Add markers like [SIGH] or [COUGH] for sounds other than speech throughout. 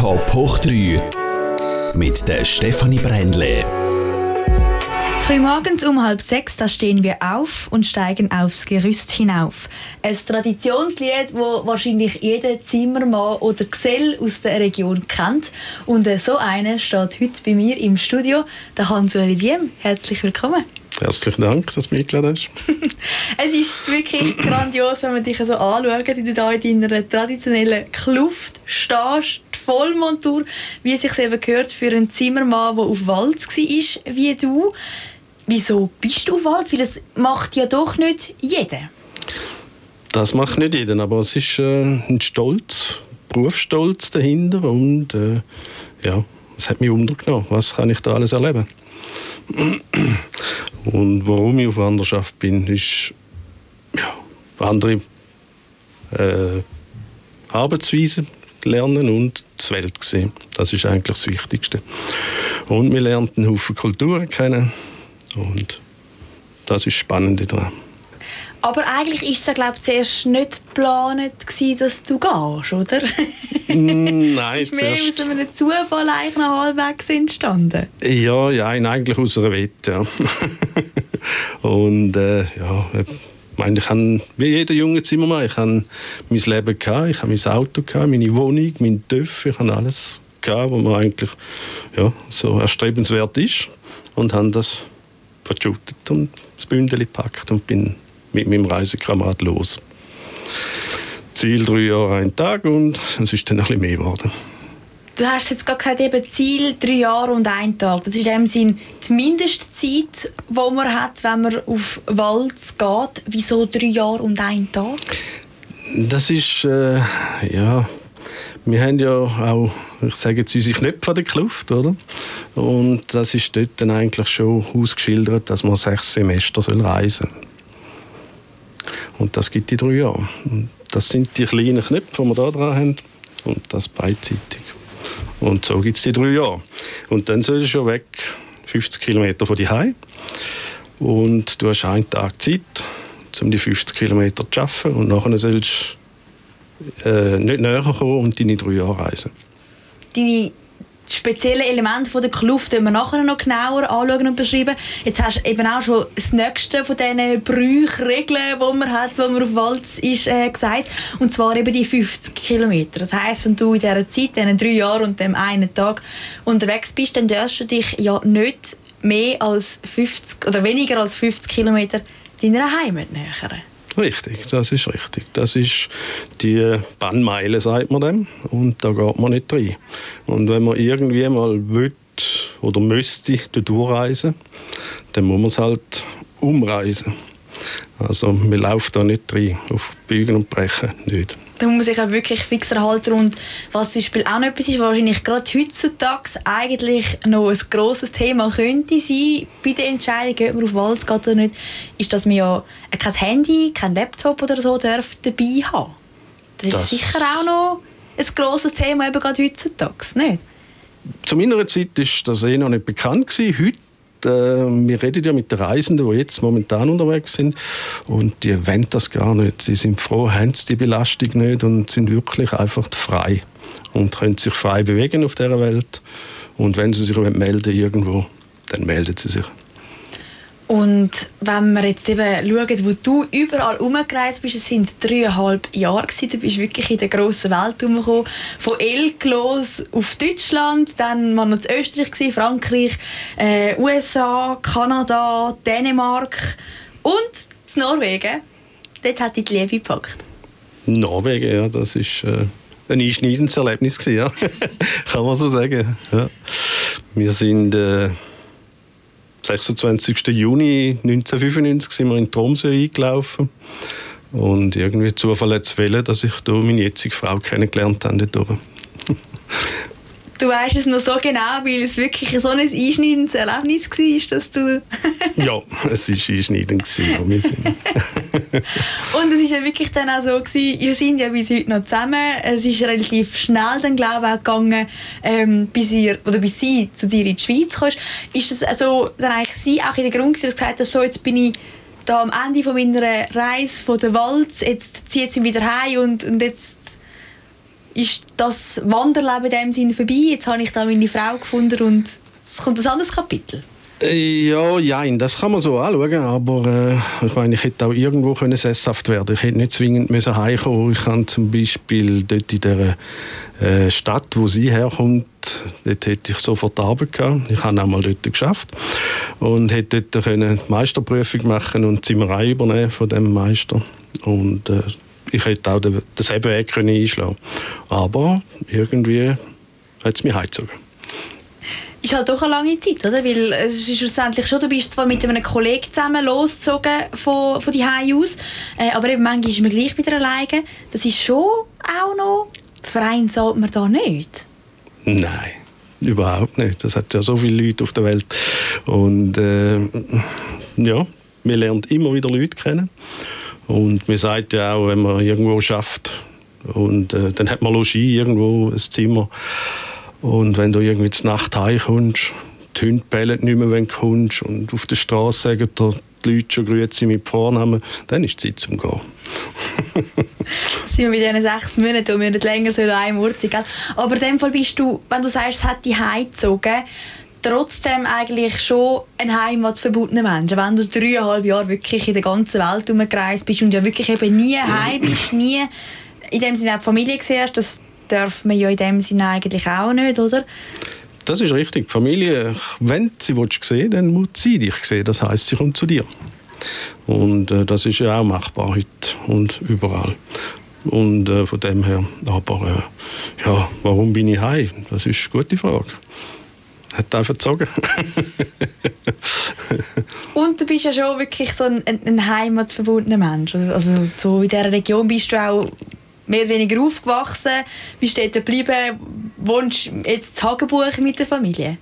Top hoch 3 mit der Stefanie Brändle. Frühmorgens um halb sechs da stehen wir auf und steigen aufs Gerüst hinauf. Ein Traditionslied, wo wahrscheinlich jeder Zimmermann oder Gesell aus der Region kennt. Und äh, so einer steht heute bei mir im Studio, der Hans-Uli Diem. Herzlich willkommen. Herzlichen Dank, dass du mich eingeladen hast. [LAUGHS] es ist wirklich grandios, wenn man dich so anschaut, wie du da in deiner traditionellen Kluft stehst, Vollmontur, wie es sich eben gehört für einen Zimmermann, der auf Walz war, wie du. Wieso bist du auf Walz? Weil das macht ja doch nicht jeder. Das macht nicht jeder, aber es ist äh, ein Stolz, Berufsstolz dahinter und äh, ja, es hat mich untergenommen. Was kann ich da alles erleben? Und warum ich auf Wanderschaft bin, ist ja, andere äh, Arbeitsweisen lernen und die Welt sehen. Das ist eigentlich das Wichtigste. Und wir lernen einen Haufen Kulturen kennen und das ist spannend daran. Aber eigentlich ist es ja, glaube ich, zuerst nicht geplant, dass du gehst, oder? Mm, [LAUGHS] nein, Es ist mehr aus einem Zufall eigentlich noch halbwegs entstanden. Ja, ja, eigentlich aus einer Wette, ja. [LAUGHS] Und äh, ja, meine, ich habe, wie jeder junge Zimmermann, ich habe mein Leben gehabt, ich habe mein Auto gehabt, meine Wohnung, mein Töff, ich habe alles gehabt, was mir eigentlich ja, so erstrebenswert ist. Und habe das verschüttet und das Bündel gepackt und bin mit meinem Reisekamerad los. Ziel drei Jahre, ein Tag und es ist dann ein bisschen mehr geworden. Du hast jetzt gerade gesagt, eben Ziel drei Jahre und ein Tag. Das ist in dem Sinn die Mindestzeit, die man hat, wenn man auf Walz geht. Wieso drei Jahre und ein Tag? Das ist, äh, ja, wir haben ja auch, ich sage jetzt, unsere Knöpfe an der Kluft, oder? Und das ist dort dann eigentlich schon ausgeschildert, dass man sechs Semester reisen soll. Und das gibt die drei Jahre. Und das sind die kleinen Knöpfe, die wir hier dran haben. Und das beidseitig. Und so gibt es die drei Jahre. Und dann sollst du schon weg, 50 Kilometer von Hause. Und du hast einen Tag Zeit, um die 50 Kilometer zu schaffen. Und nachher sollst du äh, nicht näher kommen und deine drei Jahre reisen. Deine speziellen Elemente der Kluft wir nachher noch genauer anschauen und beschreiben. Jetzt hast du eben auch schon das nächste von diesen Brüchregeln, die man hat, wenn man auf Walz ist, äh, gesagt. Und zwar eben die 50 Kilometer. Das heisst, wenn du in dieser Zeit, diesen drei Jahren und dem einen Tag unterwegs bist, dann darfst du dich ja nicht mehr als 50 oder weniger als 50 Kilometer deiner Heimat nähern. Richtig, das ist richtig. Das ist die Bannmeile, sagt man dem. Und da geht man nicht rein. Und wenn man irgendwie mal will oder müsste durchreisen, dann muss man es halt umreisen. Also wir laufen da nicht rein, auf Bügen und Brechen nicht da muss man sich auch wirklich fixer halten. Und was zum Beispiel auch noch etwas ist, was wahrscheinlich gerade heutzutage eigentlich noch ein grosses Thema könnte sein bei der Entscheidung, ob man auf Walz geht oder nicht, ist, dass man ja kein Handy, kein Laptop oder so darf dabei haben Das, das ist sicher auch noch ein grosses Thema, eben gerade heutzutage, nicht? Zu meiner Zeit war das eh noch nicht bekannt. Gewesen. Heute wir reden ja mit den Reisenden, die jetzt momentan unterwegs sind und die wollen das gar nicht. Sie sind froh, haben die Belastung nicht und sind wirklich einfach frei und können sich frei bewegen auf dieser Welt. Und wenn sie sich melden irgendwo, dann melden sie sich. Und wenn wir jetzt eben schauen, wo du überall umgereist bist, es sind dreieinhalb Jahre gewesen, du bist wirklich in der grossen Welt herumgekommen. Von Elk los auf Deutschland, dann waren wir noch in Österreich, gewesen, Frankreich, äh, USA, Kanada, Dänemark und in Norwegen. Dort hat dich die Liebe gepackt. Norwegen, ja, das ist äh, ein einschneidendes Erlebnis gewesen, ja. [LAUGHS] kann man so sagen. Ja. Wir sind... Äh 26. Juni 1995 sind wir in Tromsø eingelaufen. Und irgendwie Zufall hat es dass ich da meine jetzige Frau kennengelernt habe. [LAUGHS] Du weißt es noch so genau, weil es wirklich so ein einschneidendes Erlebnis war, dass du... [LAUGHS] ja, es war einschneidend. Wir sind. [LAUGHS] und es war ja wirklich dann auch so, gewesen, ihr seid ja bis heute noch zusammen. Es ist relativ schnell dann, glaube ich, auch gegangen, ähm, bis, ihr, oder bis sie zu dir in die Schweiz kam. Ist das also dann eigentlich sie auch in der Grund, dass sie gesagt hat, so, jetzt bin ich da am Ende von meiner Reise von der Walz, jetzt zieht sie wieder heim und, und jetzt ist das Wanderleben in dem Sinne vorbei. Jetzt habe ich da meine Frau gefunden und es kommt ein anderes Kapitel. Äh, ja, ja, das kann man so anschauen, aber äh, ich meine, ich hätte auch irgendwo können sesshaft werden. Ich hätte nicht zwingend müssen heimkommen. Ich kann zum Beispiel dort in der äh, Stadt, wo sie herkommt, dort hätte ich sofort Arbeit gehabt. Ich habe auch mal dort geschafft und hätte dort können die Meisterprüfung machen und die Zimmerei übernehmen von dem Meister und äh, ich hätte auch den, denselben Weg können einschlagen Aber irgendwie hat es mich heimgezogen ist halt doch eine lange Zeit, oder? Weil es ist schlussendlich schon, du bist zwar mit einem Kollegen zusammen losgezogen von, von die aus, äh, aber eben manchmal ist man gleich wieder alleine. Das ist schon auch noch, Verein zahlt man da nicht? Nein. Überhaupt nicht. Das hat ja so viele Leute auf der Welt. Und äh, ja, man lernt immer wieder Leute kennen. Und man sagt ja auch, wenn man irgendwo schafft und äh, dann hat man Logis irgendwo, ein Zimmer, und wenn du irgendwie zur Nacht heimkommst, die Hunde bellen nicht mehr, wenn du kommst und auf der Straße sagen die Leute schon Grüezi mit Vornamen, dann ist es Zeit zum Gehen. [LAUGHS] sind wir mit diesen sechs Monaten und wir nicht länger so in einem Ort sind. Aber in dem Fall bist du, wenn du sagst, es hat dich heimgezogen, trotzdem eigentlich schon ein heimatverbundener Mensch. Wenn du dreieinhalb Jahre wirklich in der ganzen Welt herumgereist bist und ja wirklich eben nie heim bist, nie in dem Sinne auch Familie gesehen hast, das darf man ja in dem Sinne eigentlich auch nicht, oder? Das ist richtig. Die Familie, wenn sie willst sehen dann muss sie dich sehen. Das heißt, sie kommt zu dir. Und äh, das ist ja auch machbar heute und überall. Und äh, von dem her, aber äh, ja, warum bin ich heim? Das ist eine gute Frage. Hat einfach gezogen. und du bist ja schon wirklich so ein, ein heimatverbundener Mensch. Also so in dieser Region bist du auch mehr oder weniger aufgewachsen, bist dort geblieben, wohnst jetzt zu Hagenbuch mit der Familie?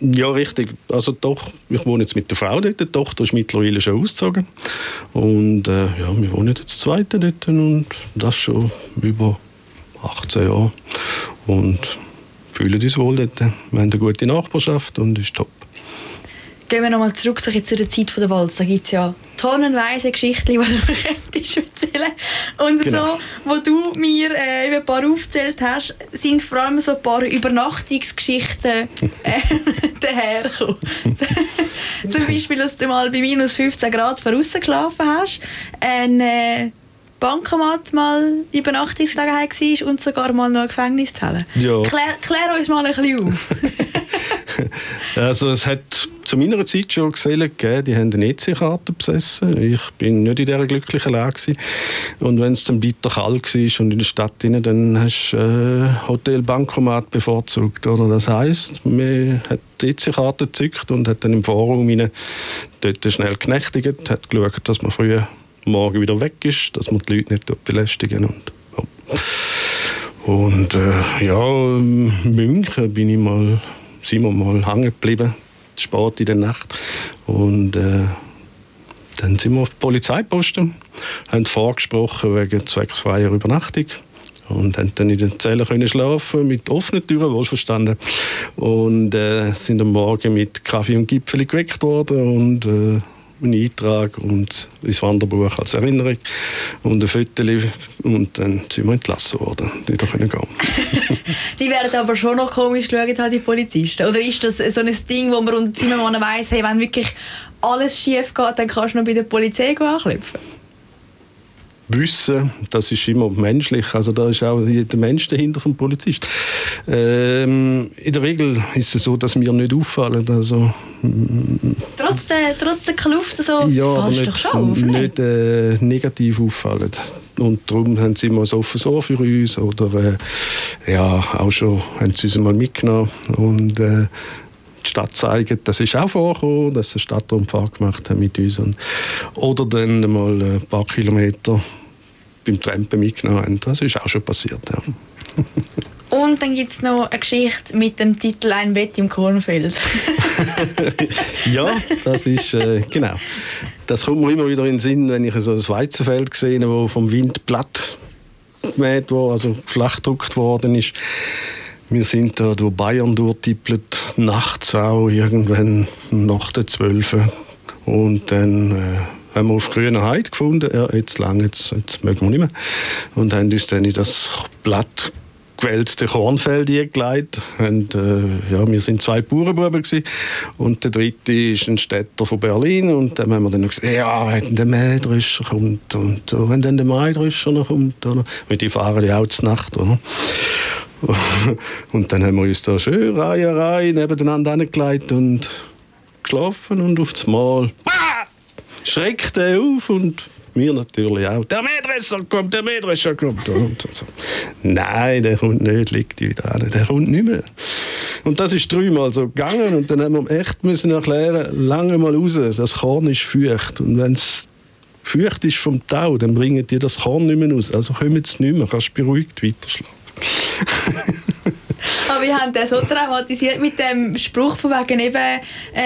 Ja, richtig. Also doch, ich wohne jetzt mit der Frau dort. Die Tochter ist mittlerweile schon ausgezogen. Und äh, ja, wir wohnen jetzt zweite dort und das schon über 18 Jahre. Und fühlen uns wohl dort. Wir haben eine gute Nachbarschaft und ist top. Gehen wir nochmal zurück zu der Zeit der Walz. Da gibt es ja tonnenweise Geschichten, die du [LAUGHS] könntest erzählen Und genau. so, wo du mir äh, ein paar aufgezählt hast, sind vor allem so ein paar Übernachtungsgeschichten äh, [LAUGHS] dahergekommen. [LAUGHS] Zum Beispiel, dass du mal bei minus 15 Grad voraus geschlafen hast, ein äh, Bankomat mal Übernachtungsgelegenheit war und sogar mal noch eine Gefängniszelle. Ja. Klär, klär uns mal ein bisschen auf. [LAUGHS] also es hat zu meiner Zeit schon Gesellen gegeben, die haben eine EC-Karte besessen. Ich bin nicht in dieser glücklichen Lage. Und wenn es dann bitter kalt war und in der Stadt rein, dann hast du äh, Hotel Bankomat bevorzugt. Oder? Das heisst, man hat die EC-Karte gezückt und hat dann im Forum rein, dort schnell genächtigt, hat geschaut, dass man früher morgen wieder weg ist, dass man die Leute nicht belästigen. Und, ja. und äh, ja, in München bin ich mal, sind wir mal hängen geblieben, spät in der Nacht. Und äh, dann sind wir auf die Polizeiposten, haben vorgesprochen wegen zwecksfreier Übernachtung und haben dann in den Zellen können schlafen mit offenen Türen, wohlverstanden. Und äh, sind am Morgen mit Kaffee und Gipfel geweckt worden und äh, einen Eintrag und ins Wanderbuch als Erinnerung und ein Foto und dann sind wir entlassen worden, wieder können gehen. [LAUGHS] die werden aber schon noch komisch geschaut, die Polizisten. Oder ist das so ein Ding, wo man unter Zimmermann weiss, hey, wenn wirklich alles schief geht, dann kannst du noch bei der Polizei anklopfen? Wissen, das ist immer menschlich. Also da ist auch der Mensch dahinter vom Polizist. Ähm, in der Regel ist es so, dass wir nicht auffallen. Also, trotz der, trotz der Kluft so ja, fallst nicht, doch schon auf, nicht äh, negativ auffallen. Und darum haben sie immer ein offenes Ohr für uns. Oder äh, ja, auch schon haben sie uns mal mitgenommen. Und, äh, die Stadt zeigen. Das ist auch vorgekommen, dass sie Stadtrundfahrt gemacht haben mit uns. oder dann mal ein paar Kilometer beim Trampen mitgenommen haben. Das ist auch schon passiert. Ja. [LAUGHS] Und dann gibt es noch eine Geschichte mit dem Titel «Ein Bett im Kornfeld». [LAUGHS] ja, das ist, äh, genau. Das kommt mir immer wieder in den Sinn, wenn ich so ein Weizenfeld sehe, das vom Wind platt gemäht wurde, also flach gedruckt worden ist. Wir sind da durch Bayern durchtippelt, nachts auch, irgendwann nach der 12. Und dann... Äh, haben wir auf grüner Heide gefunden, ja, jetzt lang, jetzt, jetzt mögen wir nicht mehr. Und haben uns dann in das Blatt gewälzte Kornfelder eingelegt. Und, äh, ja, wir sind zwei Bauernbuben und der dritte ist ein Städter von Berlin und dann haben wir dann gesagt, ja, wenn der Mähdrescher kommt und uh, wenn dann der Maidröscher noch kommt, oder? Weil die fahren ja auch zur Nacht, oder? und dann haben wir uns da schön Reihe Reihe nebeneinander angelegt und geschlafen und auf das Mal schreckt er auf und wir natürlich auch. Der Mähdresser kommt, der Mähdresser kommt. Und so. Nein, der kommt nicht, liegt wieder an, der kommt nicht mehr. Und das ist dreimal so gegangen und dann haben wir echt müssen erklären, lange mal raus, das Korn ist feucht. Und wenn es feucht ist vom Tau, dann bringen die das Korn nicht mehr raus. Also kommen sie nicht mehr, kannst beruhigt weiterschlafen. [LAUGHS] Aber wir haben das so traumatisiert mit dem Spruch von wegen eben, äh,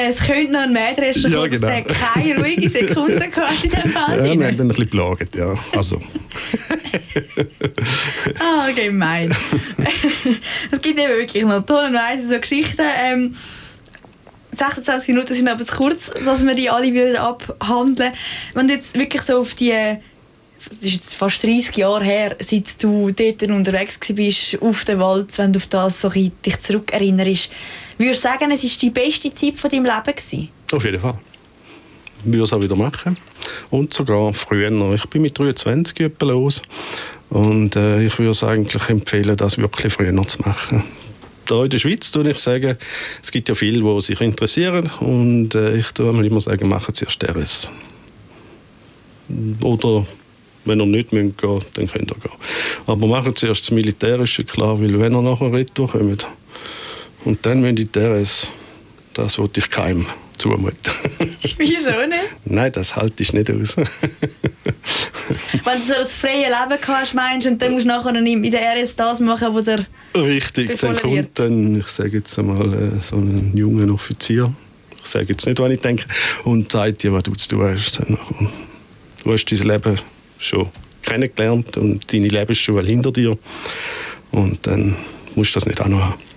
es könnte noch ein Mähdrescher Ja, kommen, genau. dass keine ruhige Sekunde gehabt in dem Fall. Ja, wir haben dann ein bisschen belagert, ja. Also, [LAUGHS] Ah, gemein. es gibt eben wirklich noch tonnenweise so Geschichten. Ähm, 26 Minuten sind aber zu kurz, dass wir die alle würden abhandeln Wenn du jetzt wirklich so auf die es ist jetzt fast 30 Jahre her, seit du dort unterwegs warst, auf dem Wald, wenn du auf das so dich zurückerinnerst. Würdest du sagen, es war die beste Zeit von deinem Leben? Gewesen? auf jeden Fall. Ich würde es auch wieder machen. Und sogar früher. Ich bin mit 23 etwa los. Und äh, ich würde es eigentlich empfehlen, das wirklich früher zu machen. Da in der Schweiz würde ich sagen, es gibt ja viele, die sich interessieren. Und äh, ich würde immer sagen, machen Sie erst RS. Oder wenn ihr nicht gehen müsst, dann könnt ihr gehen. Aber machen Sie erst das Militärische klar, weil wenn ihr nachher retour kommt und dann müsst ihr RS, das wollte ich keinem zumuten. [LAUGHS] Wieso nicht? Nein, das halte ich nicht aus. [LAUGHS] Wenn du so das freie Leben hast, meinst und dann musst du nachher in der RS das machen, wo der... Richtig, dann Befohlen wird. kommt dann, ich sage jetzt einmal, äh, so ein junger Offizier, ich sage jetzt nicht, was ich denke, und sagt dir, was du zu tun hast. Dann. Du hast dein Leben schon kennengelernt und deine Lebensschule hinter dir und dann musst du das nicht auch noch haben.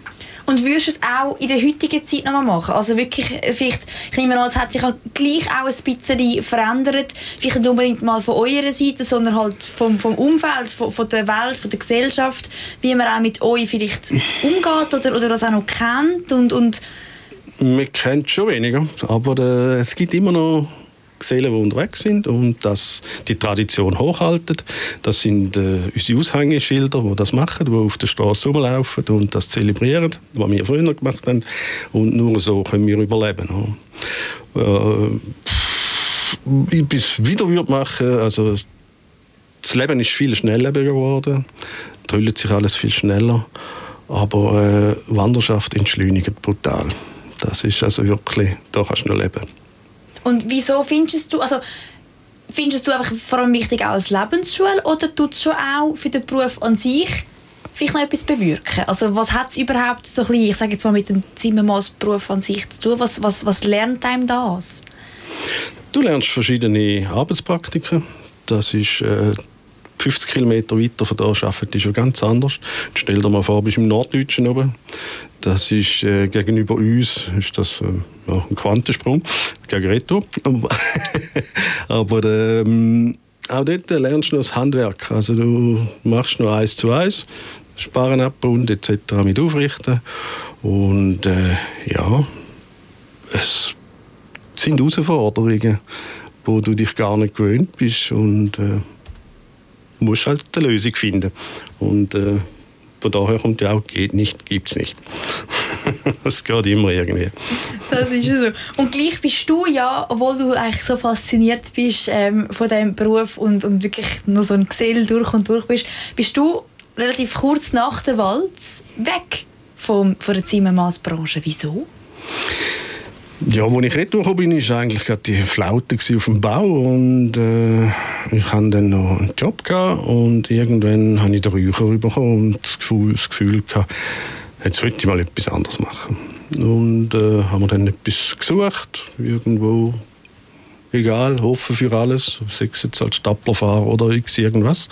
Und würdest du es auch in der heutigen Zeit noch mal machen? Also wirklich, äh, vielleicht, ich nehme an, es hat sich auch gleich auch ein bisschen verändert. Vielleicht nicht unbedingt mal von eurer Seite, sondern halt vom, vom Umfeld, von, von der Welt, von der Gesellschaft, wie man auch mit euch vielleicht umgeht oder, oder das auch noch kennt und, und Man kennt schon weniger, aber äh, es gibt immer noch Gesellen, die unterwegs sind und das die Tradition hochhalten. Das sind äh, unsere Aushängeschilder, die das machen, die auf der Straße rumlaufen und das zelebrieren, was wir früher gemacht haben. Und nur so können wir überleben. Äh, ich bis wieder würde machen, also das Leben ist viel schneller geworden, drüllt sich alles viel schneller, aber äh, Wanderschaft entschleunigt brutal. Das ist also wirklich, da kannst du noch leben. Und wieso findest du, also findest du einfach vor allem wichtig als Lebensschule oder tut es schon auch für den Beruf an sich vielleicht noch etwas bewirken? Also was hat es überhaupt so ein bisschen, ich sage jetzt mal mit dem Zimmermannsberuf an sich zu tun? Was, was, was lernt einem das? Du lernst verschiedene Arbeitspraktiken. Das ist äh, 50 Kilometer weiter von da arbeiten ist ja ganz anders. Jetzt stell dir mal vor, du bist im Norddeutschen oben. Das ist äh, gegenüber uns ist das äh, ja, ein Quantensprung gegen Reto. Aber, [LAUGHS] aber ähm, auch dort lernst du noch das Handwerk. Also du machst noch eins zu eins, Sparen abbauen etc. mit aufrichten und äh, ja, es sind Herausforderungen, wo du dich gar nicht gewöhnt bist und äh, musst halt eine Lösung finden. Und äh, von daher kommt ja auch geht nicht, gibt's nicht. [LAUGHS] das geht immer irgendwie. Das ist so. Und gleich bist du ja, obwohl du eigentlich so fasziniert bist ähm, von diesem Beruf und, und wirklich noch so ein Gesell durch und durch bist, bist du relativ kurz nach der Walz weg vom, von der Zimmermannsbranche. Wieso? Ja, als ich retour bin, war eigentlich gerade die Flaute auf dem Bau und äh, ich hatte dann noch einen Job gehabt und irgendwann habe ich den Räucher bekommen und das Gefühl, das Gefühl gehabt, jetzt möchte ich mal etwas anderes machen. Und äh, haben wir dann etwas gesucht, irgendwo, egal, offen für alles, sei es jetzt als Staplerfahrer oder x irgendwas.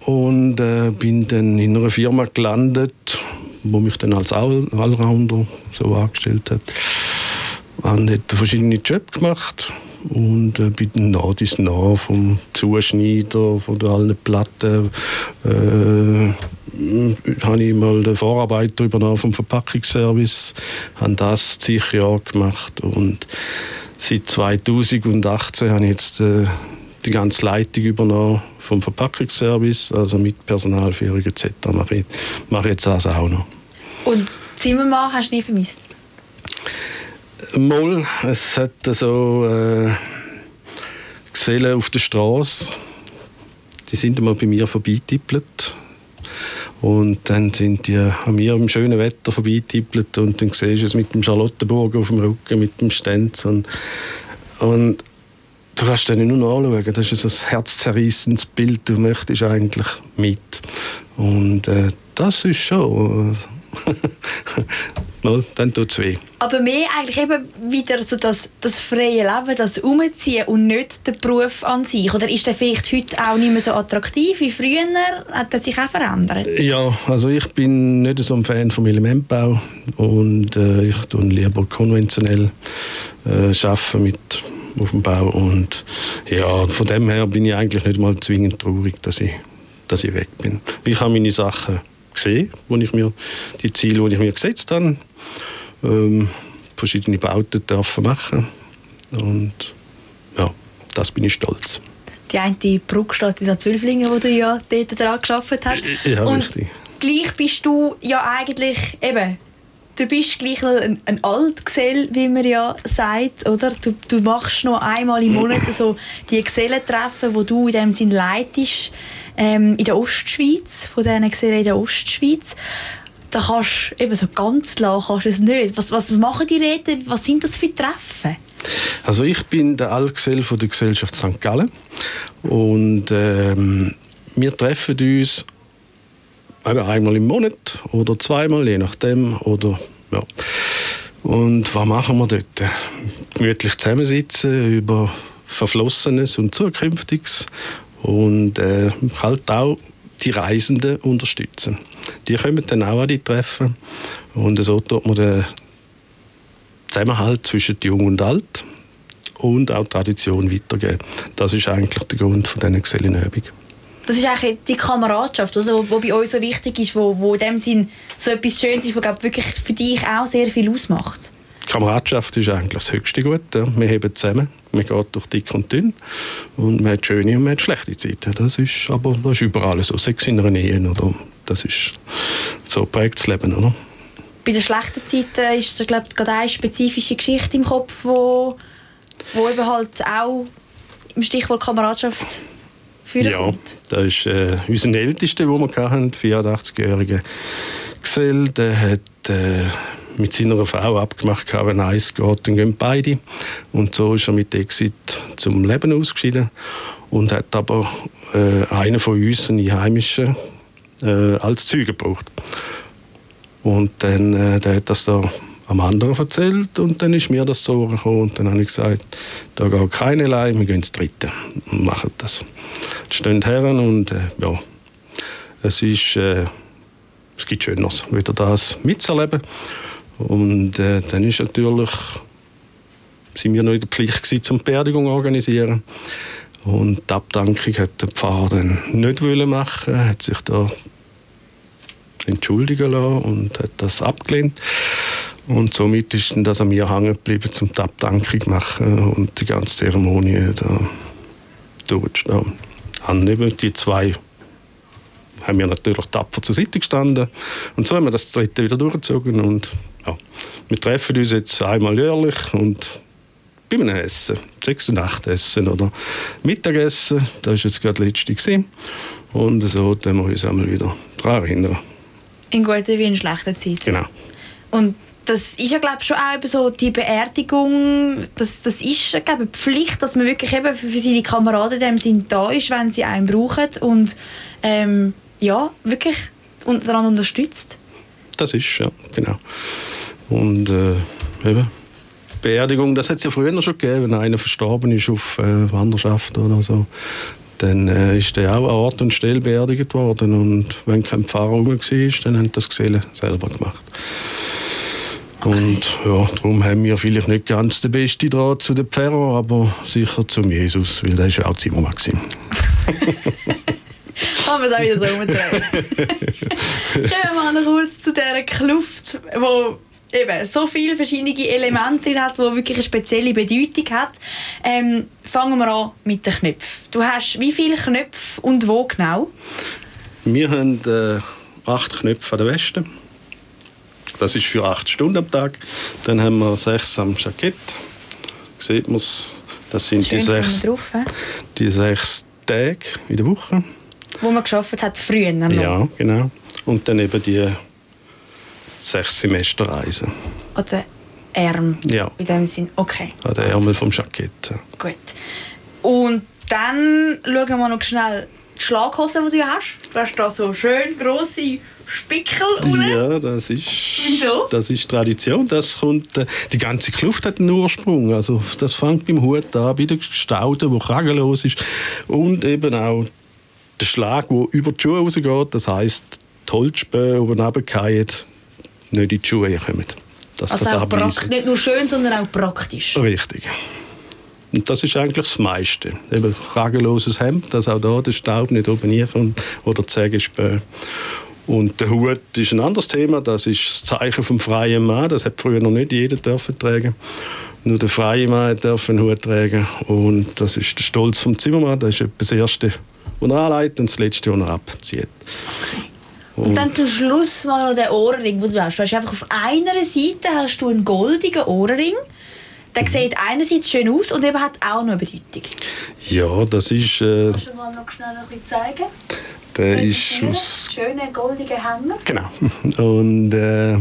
Und äh, bin dann in einer Firma gelandet, wo mich dann als All Allrounder so angestellt hat. Habe dort verschiedene Jobs gemacht und äh, bei den Nadis nah vom Zuschneider, von allen Platten, äh, habe ich mal den Vorarbeiter übernommen vom Verpackungsservice, habe das zig Jahre gemacht und seit 2018 habe ich jetzt äh, die ganze Leitung übernommen vom Verpackungsservice, also mit Personalführung etc. mache ich jetzt das auch noch. Und Zimmermann hast du nie vermisst? Mal, es hat so äh, Gesellen auf der Straße, die sind einmal bei mir vorbeitippelt. Und dann sind die an mir im schönen Wetter vorbeitippelt und dann siehst du es mit dem Charlottenburg auf dem Rücken, mit dem Stenz und, und du kannst dann nur noch anschauen, das ist ein herzzerreißendes Bild, du möchtest eigentlich mit. Und äh, das ist schon [LAUGHS] Mal, dann tut es weh. Aber mehr eigentlich eben wieder so das, das freie Leben, das Umziehen und nicht der Beruf an sich. Oder ist der vielleicht heute auch nicht mehr so attraktiv wie früher? Hat er sich auch verändert? Ja, also ich bin nicht so ein Fan vom Elementbau und äh, ich tue lieber konventionell äh, arbeiten mit auf dem Bau und ja, von dem her bin ich eigentlich nicht mal zwingend traurig, dass ich, dass ich weg bin. Ich habe meine Sachen gesehen, wo ich mir die Ziele, die ich mir gesetzt habe, ähm, verschiedene Bauten dürfen machen und ja, das bin ich stolz. Die eine Brücke steht in der Zwölflinge, wo du ja dort dran geschafft hast. Ja, und richtig. Gleich bist du ja eigentlich eben du bist gleich ein, ein Altgesell, wie man ja sagt, oder? Du, du machst noch einmal im Monat so die Gesellentreffen, wo du in dem Sinn leitest, ähm, in der Ostschweiz, von diesen Gesellen in der Ostschweiz. Da kannst du eben so ganz lang kannst es nicht. Was, was machen die Reden? Was sind das für Treffen? Also ich bin der Altgesell von der Gesellschaft St. Gallen und ähm, wir treffen uns einmal im Monat oder zweimal, je nachdem. Oder, ja. Und was machen wir dort? Gemütlich zusammensitzen über Verflossenes und Zukünftiges und äh, halt auch die Reisenden unterstützen. Die kommen dann auch an die Treffen und so tut man den Zusammenhalt zwischen Jung und Alt und auch Tradition weitergeben. Das ist eigentlich der Grund von diesen Gesellenübung. Das ist eigentlich die Kameradschaft, oder? Wo bei uns so wichtig ist, wo, wo in dem Sinn so etwas Schönes ist, was wirklich für dich auch sehr viel ausmacht. Kameradschaft ist eigentlich das höchste Gut. Ja. Wir heben zusammen, man geht durch dick und dünn und man hat schöne und man hat schlechte Zeiten. Das ist aber das ist überall so, sechs in einer Ehe. Oder? Das ist so prägt das Leben. Oder? Bei den schlechten Zeiten ist da, glaube ich, gerade eine spezifische Geschichte im Kopf, wo, wo eben halt auch im Stichwort Kameradschaft führen Ja, kommt. das ist äh, unser Ältester, den wir hatten, 84-jähriger Gesell. Der hat äh, mit seiner Frau abgemacht, wenn eins geht, dann gehen beide. Und so ist er mit Exit zum Leben ausgeschieden und hat aber äh, einen von uns, einen Einheimischen, äh, als Zeuge gebraucht. Und dann äh, der hat das da am anderen erzählt und dann ist mir das so gekommen und dann habe ich gesagt, da geht keine Leih, wir gehen ins Dritte und machen das. Jetzt stehen Herren und äh, ja, es ist, äh, es gibt Schöneres, wieder das mitzuerleben und äh, dann ist natürlich, sind wir noch in der Pflicht gewesen, zum Beerdigung organisieren und die Abdankung hat der Pfarrer dann nicht machen, hat sich da entschuldigen lassen und hat das abgelehnt. Und somit ist das an mir hängen geblieben, zum die Abdankung machen und die ganze Zeremonie da durchzustehen. Die zwei haben wir natürlich tapfer zur Seite gestanden und so haben wir das dritte wieder durchgezogen und ja, wir treffen uns jetzt einmal jährlich und bei einem Essen, sechs und acht Essen oder Mittagessen, das war jetzt gerade das letzte gewesen. und so können wir uns einmal wieder daran erinnern. In guten wie in schlechten Zeiten. Genau. Und das ist ja glaube ich, schon auch eben so die Beerdigung, das, das ist glaube eine Pflicht, dass man wirklich eben für, für seine Kameraden in dem Sinn da ist, wenn sie einen brauchen und ähm, ja, wirklich und daran unterstützt. Das ist, ja, genau. Und äh, eben, Beerdigung, das hat es ja früher schon gegeben, wenn einer verstorben ist auf äh, Wanderschaft oder so. Dann äh, ist der auch an Ort und Stelle beerdigt worden. Und wenn kein Pfarrer rum war, dann haben das Gesellen selber gemacht. Und ja, darum haben wir vielleicht nicht ganz den besten Draht zu den Pfarrer, aber sicher zum Jesus, weil der ist ja auch Zimmermann. [LAUGHS] Kann man es auch wieder so umdrehen. [LAUGHS] Kommen wir mal noch kurz zu dieser Kluft, wo eben so viele verschiedene Elemente drin hat, die wirklich eine spezielle Bedeutung hat. Ähm, fangen wir an mit den Knöpfen. Du hast wie viele Knöpfe und wo genau? Wir haben äh, acht Knöpfe an der Weste. Das ist für acht Stunden am Tag. Dann haben wir sechs am Jackett. Sieht man es? Das sind Schön die sechs, drauf, die sechs Tage in der Woche. wo man geschafft hat früher noch. Ja, genau. Und dann eben die sechs Semesterreisen. Oder Arm. Ja. In dem Sinn. Okay. An den Ärmel vom Jackett. Gut. Und dann schauen wir noch schnell die Schlaghosen, die du hast. Du hast da so schön grosse Spickel unten. Ja, das ist, Wieso? das ist Tradition. Das kommt, äh, die ganze Kluft hat einen Ursprung. Also das fängt beim Hut an, bei der Staude, wo kragenlos ist. Und eben auch der Schlag, der über die Schuhe rausgeht. Das heisst, die Holzspäne, die runterfallen, nicht in die Schuhe kommen. Dass Also das auch nicht nur schön, sondern auch praktisch. Richtig. Und das ist eigentlich das meiste. Eben kragenloses Hemd, dass auch da der Staub nicht oben reinkommt oder die Sägespäne. Und der Hut ist ein anderes Thema. Das ist das Zeichen vom freien Mann. Das hat früher noch nicht jeder dürfen tragen. Nur der freie Mann darf einen Hut tragen. Und das ist der Stolz vom Zimmermann. Das ist das Erste, was er anlegt und das Letzte, was er abzieht. Und dann zum Schluss mal noch der Ohrring, den du hast. Du hast einfach auf einer Seite hast du einen goldigen Ohrring. Der sieht einerseits schön aus und eben hat auch noch eine Bedeutung. Ja, das ist, äh, Kannst du mal noch schnell ein bisschen zeigen? der ist aus Schöne goldige Hänger. Genau. [LAUGHS] Und äh,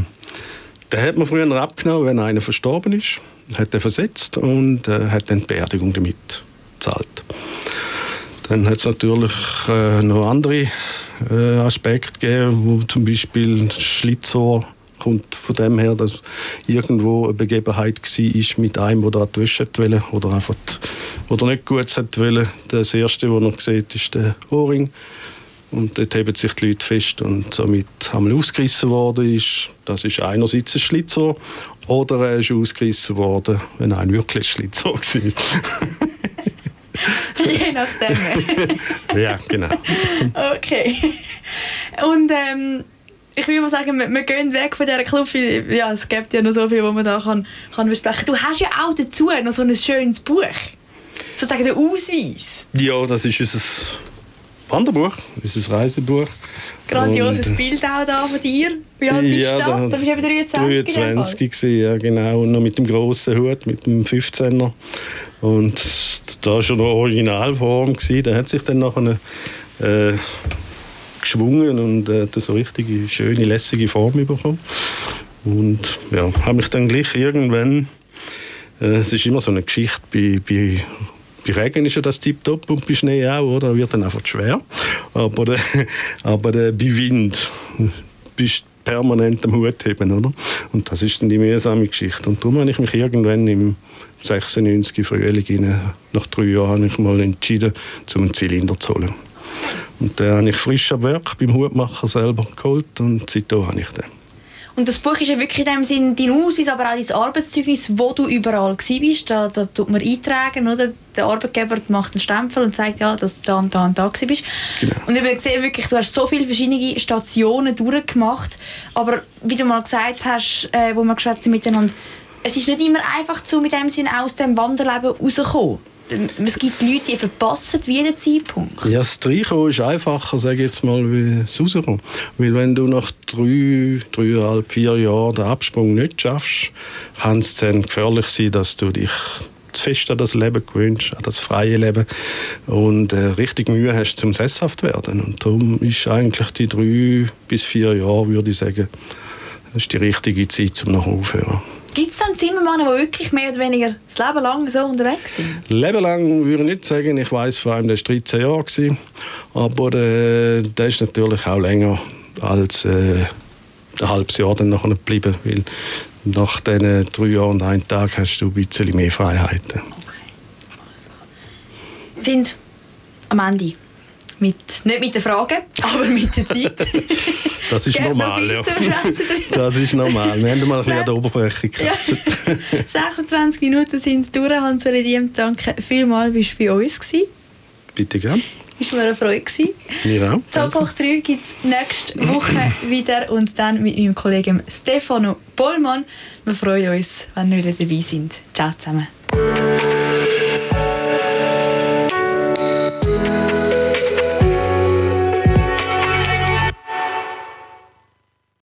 den hat man früher abgenommen, wenn einer verstorben ist, hat er versetzt und äh, hat dann die Beerdigung damit gezahlt. Dann hat es natürlich äh, noch andere äh, Aspekte gegeben, wo zum Beispiel Schlitzohr kommt von dem her, dass irgendwo eine Begebenheit war mit einem, der da die Wäsche wollte oder einfach oder nicht gut wollte. Das erste, was er sieht, ist der Ohrring. Und dort heben sich die Leute fest und somit einmal ausgerissen worden ist. Das ist einerseits ein Schlitzohr oder er ist ausgerissen worden, wenn ein wirklich Schlitzohr war. [LAUGHS] [LAUGHS] Je nachdem. [LAUGHS] ja, genau. okay. Und ähm, ich will mal sagen, wir, wir gehen weg von dieser weil, Ja, es gibt ja noch so viel, was man da kann, kann besprechen kann. Du hast ja auch dazu noch so ein schönes Buch. Sozusagen der Ausweis. Ja, das ist unser Wanderbuch, unser Reisebuch. Grandioses Und, Bild auch da von dir. Wie alt bist du da? Das ist eben 23 in dem Fall. 23 gewesen, ja genau. Und noch mit dem grossen Hut, mit dem 15er. Und da war schon noch Originalform. Gewesen. Der hat sich dann nachher äh, geschwungen und äh, so richtige, schöne, lässige Form bekommen. Und ja, habe mich dann gleich irgendwann... Äh, es ist immer so eine Geschichte bei, bei bei Regen ist ja das tiptop und bei Schnee auch, oder? Wird dann einfach schwer. Aber, der, aber der, bei Wind bist du permanent am Hut heben, oder? Und das ist dann die mühsame Geschichte. Und darum habe ich mich irgendwann im 96 Frühling, rein, nach drei Jahren, habe ich mal entschieden, zum einen Zylinder zu holen. Und den habe ich frisch am Werk beim Hutmacher selber geholt und seitdem habe ich den. Und das Buch ist ja wirklich in dem Sinn dein Ausweis, aber auch dein Arbeitszeugnis, wo du überall bist. Da, da tut man eintragen, oder? Der Arbeitgeber macht einen Stempel und sagt, ja, dass du da und da und da bist. Genau. Und ich sehe wirklich, du hast so viele verschiedene Stationen durchgemacht. Aber wie du mal gesagt hast, äh, wo wir geschwätzt miteinander, es ist nicht immer einfach, zu mit dem Sinn aus dem Wanderleben rauszukommen. Es gibt Leute, die verpassen jeden Zeitpunkt. Ja, das Reinkommen ist einfacher, sage ich jetzt mal, wie das Rauskommen. Weil wenn du nach drei, dreieinhalb, vier Jahren den Absprung nicht schaffst, kann es dann gefährlich sein, dass du dich zu fest an das Leben gewöhnst, an das freie Leben und äh, richtig Mühe hast, zum sesshaft werden. Und darum ist eigentlich die drei bis vier Jahre, würde ich sagen, ist die richtige Zeit, um nachher aufzuhören. Gibt es dann Zimmermänner, die wirklich mehr oder weniger das Leben lang so unterwegs sind? Leben lang würde ich nicht sagen. Ich weiß vor allem, der war 13 Jahre. Gewesen. Aber äh, der ist natürlich auch länger als äh, ein halbes Jahr dann nachher geblieben. Weil nach diesen drei Jahren und einem Tag hast du ein bisschen mehr Freiheiten. sind am Ende. Mit, nicht mit den Fragen, [LAUGHS] aber mit der Zeit. Das ist Es normal, ja. [LAUGHS] drin. Das ist normal. Wir haben mal ein bisschen an der Oberfläche Ja. gekratzt. 26 [LAUGHS] Minuten sind durch. Hans Rediem, danke vielmals, bist du bei uns gewesen. Bitte gern. Ist mir eine Freude. Mir auch. Top hoch 3 gibt es nächste Woche [CLEARS THROAT] wieder und dann mit meinem Kollegen Stefano Bollmann. Wir freuen uns, wenn ihr wieder dabei sind. Ciao zusammen.